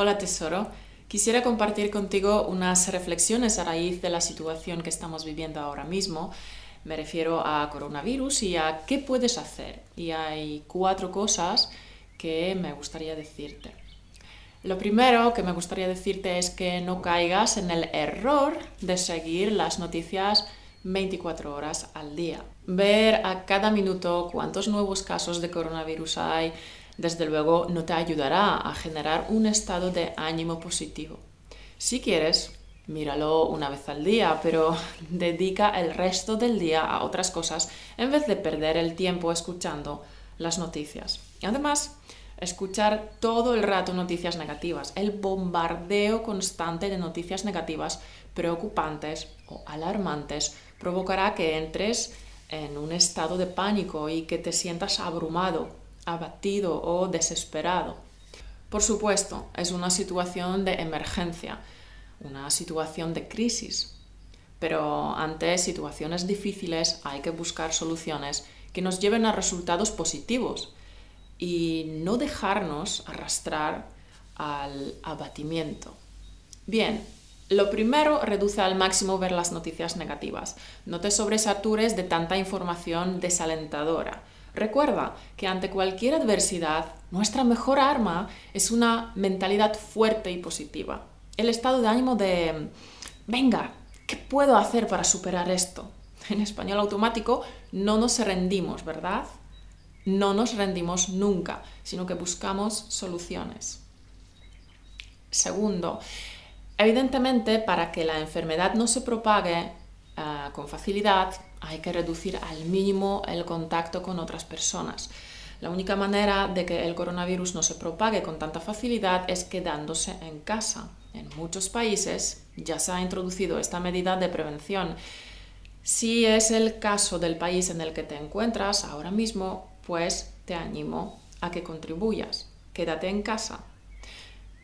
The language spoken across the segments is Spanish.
Hola tesoro, quisiera compartir contigo unas reflexiones a raíz de la situación que estamos viviendo ahora mismo. Me refiero a coronavirus y a qué puedes hacer. Y hay cuatro cosas que me gustaría decirte. Lo primero que me gustaría decirte es que no caigas en el error de seguir las noticias 24 horas al día. Ver a cada minuto cuántos nuevos casos de coronavirus hay, desde luego no te ayudará a generar un estado de ánimo positivo. Si quieres, míralo una vez al día, pero dedica el resto del día a otras cosas en vez de perder el tiempo escuchando las noticias. Además, escuchar todo el rato noticias negativas, el bombardeo constante de noticias negativas preocupantes o alarmantes provocará que entres en un estado de pánico y que te sientas abrumado abatido o desesperado. Por supuesto, es una situación de emergencia, una situación de crisis, pero ante situaciones difíciles hay que buscar soluciones que nos lleven a resultados positivos y no dejarnos arrastrar al abatimiento. Bien, lo primero, reduce al máximo ver las noticias negativas. No te sobresatures de tanta información desalentadora. Recuerda que ante cualquier adversidad, nuestra mejor arma es una mentalidad fuerte y positiva. El estado de ánimo de, venga, ¿qué puedo hacer para superar esto? En español automático, no nos rendimos, ¿verdad? No nos rendimos nunca, sino que buscamos soluciones. Segundo, evidentemente para que la enfermedad no se propague ah, con facilidad, hay que reducir al mínimo el contacto con otras personas. La única manera de que el coronavirus no se propague con tanta facilidad es quedándose en casa. En muchos países ya se ha introducido esta medida de prevención. Si es el caso del país en el que te encuentras ahora mismo, pues te animo a que contribuyas. Quédate en casa,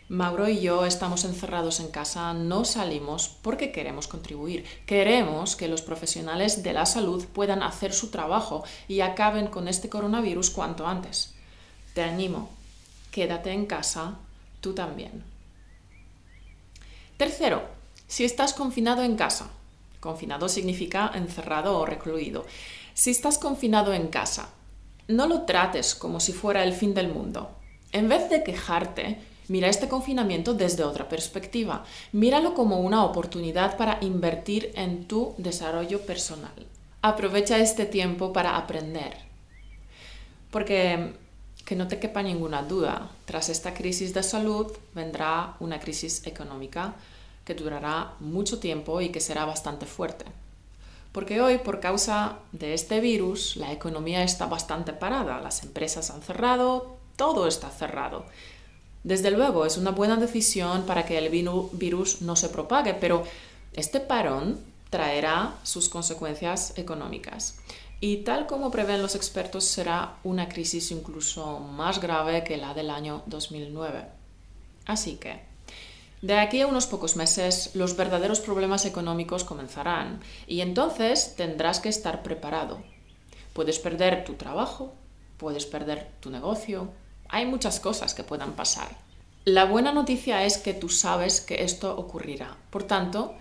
Mauro y yo estamos encerrados en casa, no salimos porque queremos contribuir. Queremos que los profesionales de la salud puedan hacer su trabajo y acaben con este coronavirus cuanto antes. Te animo, quédate en casa, tú también. Tercero, si estás confinado en casa. Confinado significa encerrado o recluido. Si estás confinado en casa, no lo trates como si fuera el fin del mundo. En vez de quejarte, Mira este confinamiento desde otra perspectiva. Míralo como una oportunidad para invertir en tu desarrollo personal. Aprovecha este tiempo para aprender. Porque, que no te quepa ninguna duda, tras esta crisis de salud vendrá una crisis económica que durará mucho tiempo y que será bastante fuerte. Porque hoy, por causa de este virus, la economía está bastante parada, las empresas han cerrado, todo está cerrado. Desde luego, es una buena decisión para que el virus no se propague, pero este parón traerá sus consecuencias económicas. Y tal como prevén los expertos, será una crisis incluso más grave que la del año 2009. Así que, de aquí a unos pocos meses, los verdaderos problemas económicos comenzarán y entonces tendrás que estar preparado. Puedes perder tu trabajo, puedes perder tu negocio, hay muchas cosas que puedan pasar. La buena noticia es que tú sabes que esto ocurrirá. Por tanto,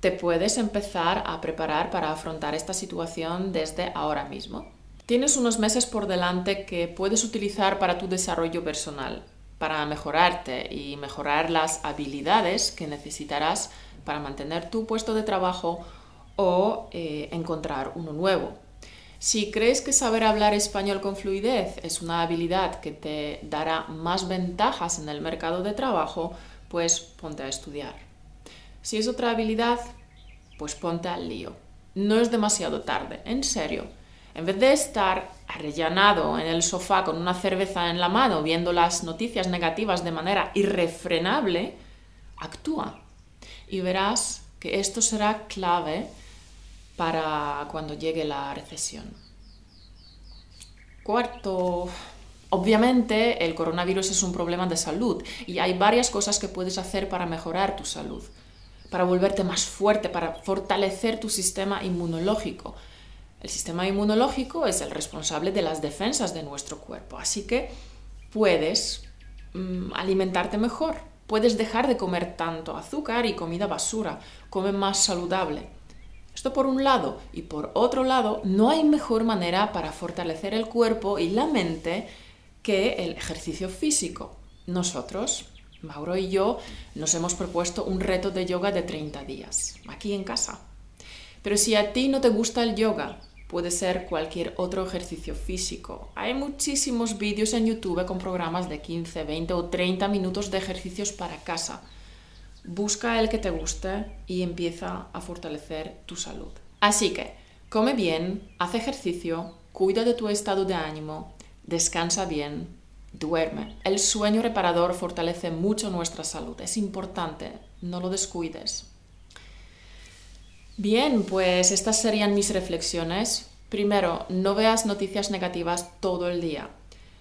te puedes empezar a preparar para afrontar esta situación desde ahora mismo. Tienes unos meses por delante que puedes utilizar para tu desarrollo personal, para mejorarte y mejorar las habilidades que necesitarás para mantener tu puesto de trabajo o eh, encontrar uno nuevo. Si crees que saber hablar español con fluidez es una habilidad que te dará más ventajas en el mercado de trabajo, pues ponte a estudiar. Si es otra habilidad, pues ponte al lío. No es demasiado tarde, en serio. En vez de estar arrellanado en el sofá con una cerveza en la mano viendo las noticias negativas de manera irrefrenable, actúa y verás que esto será clave para cuando llegue la recesión. Cuarto, obviamente el coronavirus es un problema de salud y hay varias cosas que puedes hacer para mejorar tu salud, para volverte más fuerte, para fortalecer tu sistema inmunológico. El sistema inmunológico es el responsable de las defensas de nuestro cuerpo, así que puedes mm, alimentarte mejor. Puedes dejar de comer tanto azúcar y comida basura. Come más saludable. Esto por un lado. Y por otro lado, no hay mejor manera para fortalecer el cuerpo y la mente que el ejercicio físico. Nosotros, Mauro y yo, nos hemos propuesto un reto de yoga de 30 días, aquí en casa. Pero si a ti no te gusta el yoga, puede ser cualquier otro ejercicio físico. Hay muchísimos vídeos en YouTube con programas de 15, 20 o 30 minutos de ejercicios para casa. Busca el que te guste y empieza a fortalecer tu salud. Así que, come bien, haz ejercicio, cuida de tu estado de ánimo, descansa bien, duerme. El sueño reparador fortalece mucho nuestra salud. Es importante, no lo descuides. Bien, pues estas serían mis reflexiones. Primero, no veas noticias negativas todo el día.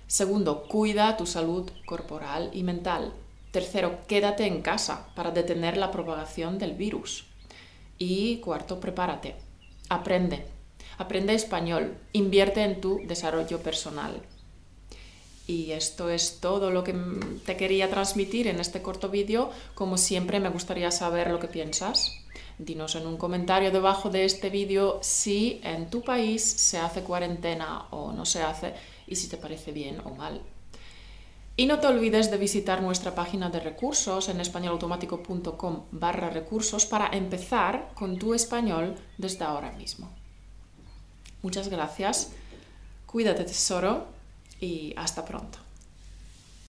Segundo, cuida tu salud corporal y mental. Tercero, quédate en casa para detener la propagación del virus. Y cuarto, prepárate. Aprende. Aprende español. Invierte en tu desarrollo personal. Y esto es todo lo que te quería transmitir en este corto vídeo. Como siempre, me gustaría saber lo que piensas. Dinos en un comentario debajo de este vídeo si en tu país se hace cuarentena o no se hace y si te parece bien o mal. Y no te olvides de visitar nuestra página de recursos en españolautomático.com barra recursos para empezar con tu español desde ahora mismo. Muchas gracias, cuídate tesoro y hasta pronto.